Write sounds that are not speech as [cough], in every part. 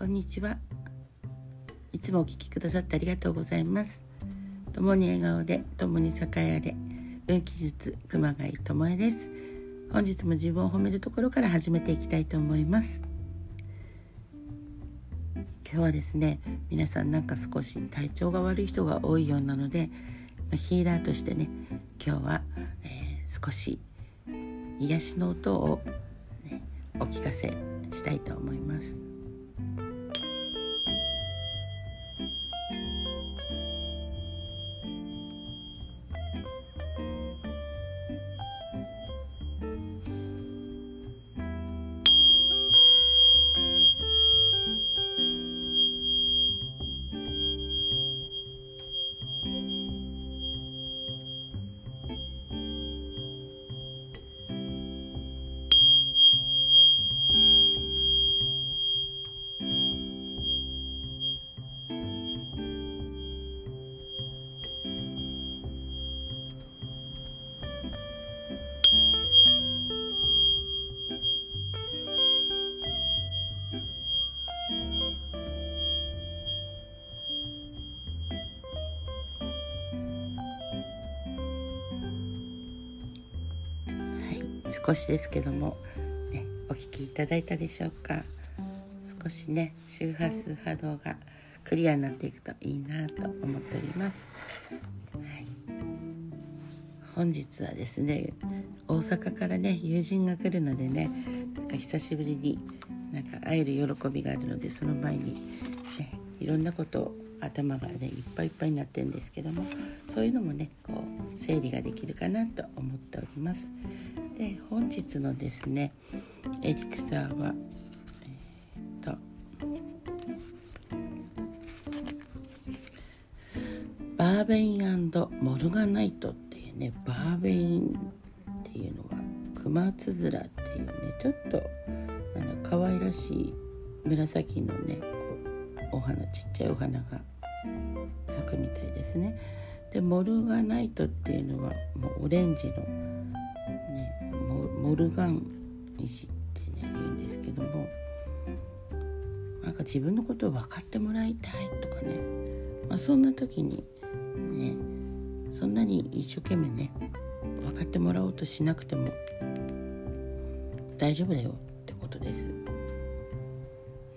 こんにちは。いつもお聞きくださってありがとうございます。共に笑顔で共に栄えれ運気術熊谷智恵です。本日も自分を褒めるところから始めていきたいと思います。今日はですね皆さんなんか少し体調が悪い人が多いようなのでヒーラーとしてね今日は、えー、少し癒しの音を、ね、お聞かせしたいと思います。少しですけども、ね、お聞きいただいたでしょうか？少しね周波数波動がクリアになっていくといいなと思っております、はい、本日はですね大阪からね友人が来るのでねなんか久しぶりになんか会える喜びがあるのでその前に、ね、いろんなことを頭がねいっぱいいっぱいになってるんですけどもそういうのもねこう整理ができるかなと思っております。で本日のですねエリクサーはえー、っとバーベインモルガナイトっていうねバーベインっていうのはクマツヅラっていうねちょっとあの可愛らしい紫のねこうお花ちっちゃいお花が咲くみたいですね。でモルガナイトっていうのはもうオレンジのモルガン石ってね言うんですけどもなんか自分のことを分かってもらいたいとかね、まあ、そんな時にねそんなに一生懸命ね分かってもらおうとしなくても大丈夫だよってことです。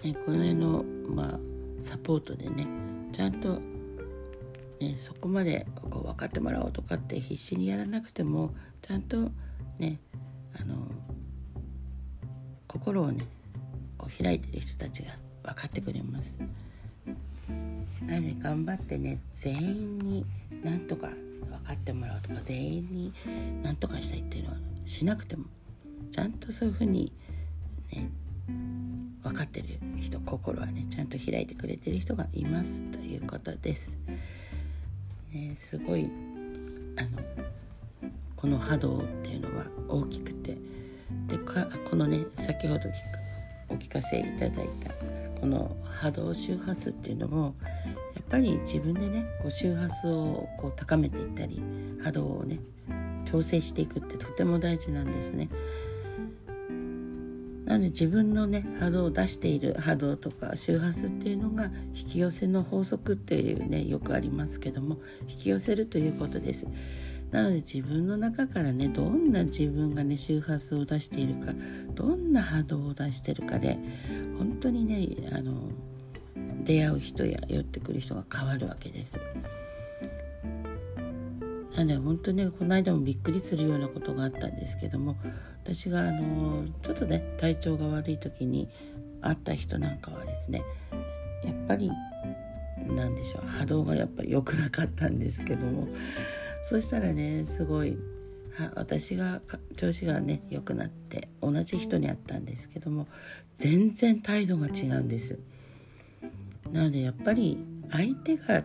ね、この辺の、まあ、サポートでねちゃんと、ね、そこまでこう分かってもらおうとかって必死にやらなくてもちゃんとねあの心をねこう開いてる人たちが分かってくれますなので頑張ってね全員になんとか分かってもらうとか全員になんとかしたいっていうのはしなくてもちゃんとそういうふうにね分かってる人心はねちゃんと開いてくれてる人がいますということです。ね、すごいあのこの波動っていうのは大きくてでこのね先ほどお聞かせいただいたこの波動周波数っていうのもやっぱり自分でねこう周波数をこう高めていったり波動をね調整していくってとても大事なんですね。なので自分のね波動を出している波動とか周波数っていうのが引き寄せの法則っていうねよくありますけども引き寄せるということです。なので自分の中からねどんな自分がね周波数を出しているかどんな波動を出してるかで本当にねあの出会う人や寄ってくる人が変わるわけです。なので本当にねこの間もびっくりするようなことがあったんですけども私があのちょっとね体調が悪い時に会った人なんかはですねやっぱり何でしょう波動がやっぱり良くなかったんですけどもそしたらねすごいは私が調子がね良くなって同じ人に会ったんですけども全然態度が違うんです。なのでやっぱり相手が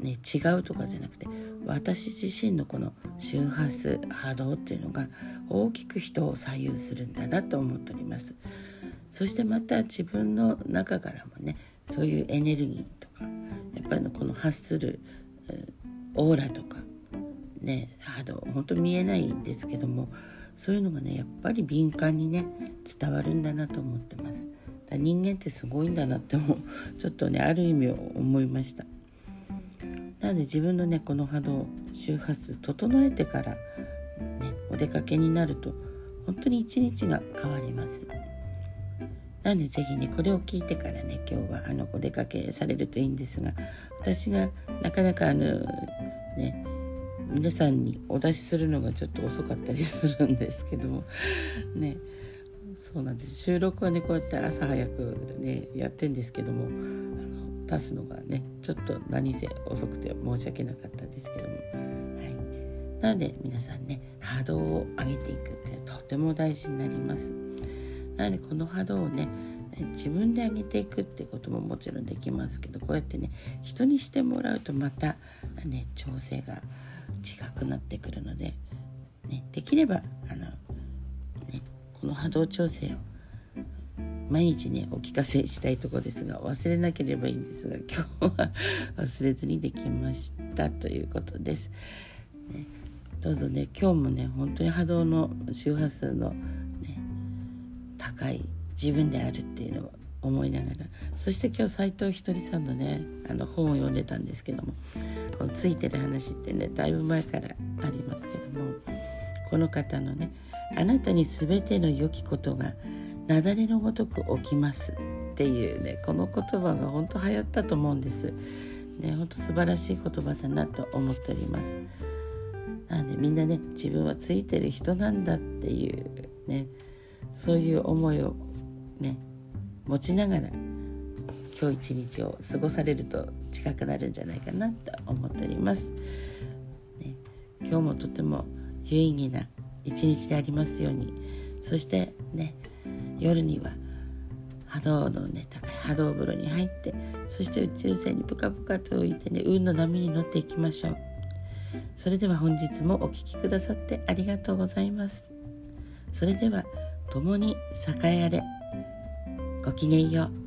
ね違うとかじゃなくて私自身のこの周波数波動っていうのが大きく人を左右するんだなと思っております。そしてまた自分の中からもねそういうエネルギーとかやっぱりこの発するオーラとかね波動本当見えないんですけどもそういうのがねやっぱり敏感にね伝わるんだなと思ってます。人間ってすごいんだなっても [laughs] ちょっとねある意味思いました。なので自分のねこの波動周波数整えてからねお出かけになると本当に一日が変わります。なので是非ねこれを聞いてからね今日はあのお出かけされるといいんですが私がなかなかあのね皆さんにお出しするのがちょっと遅かったりするんですけども。ね。そうなんです。収録はねこうやって朝早くねやってんですけどもあの出すのがねちょっと何せ遅くて申し訳なかったですけども。はい。なので皆さんね波動を上げていくってとても大事になります。なのでこの波動をね自分で上げていくってことももちろんできますけどこうやってね人にしてもらうとまたね調整が違くなってくるので、ね、できればあの、ね、この波動調整を毎日ねお聞かせしたいとこですが忘れなければいいんですが [laughs] 今日は忘れずにできましたということです。ね、どうぞね今日もね本当に波動の周波数のね高い自分であるっていうのを思いながらそして今日斎藤ひとりさんのねあの本を読んでたんですけどもこのついてる話ってねだいぶ前からありますけどもこの方のね「あなたに全ての良きことが雪崩のごとく起きます」っていうねこの言葉が本当流行ったと思うんです。ね本当素晴らしい言葉だなと思っております。なんでみんなね自分はついてる人なんだっていうねそういう思いをね持ちながら今日一日を過ごされると近くなるんじゃないかなと思っております、ね、今日もとても有意義な一日でありますように。そしてね夜には波動のね高い波動風呂に入ってそして宇宙船にぷかぷかと浮いてね運の波に乗っていきましょう。それでは本日もお聴きくださってありがとうございます。それでは共に栄えあれ。ごきげんよう。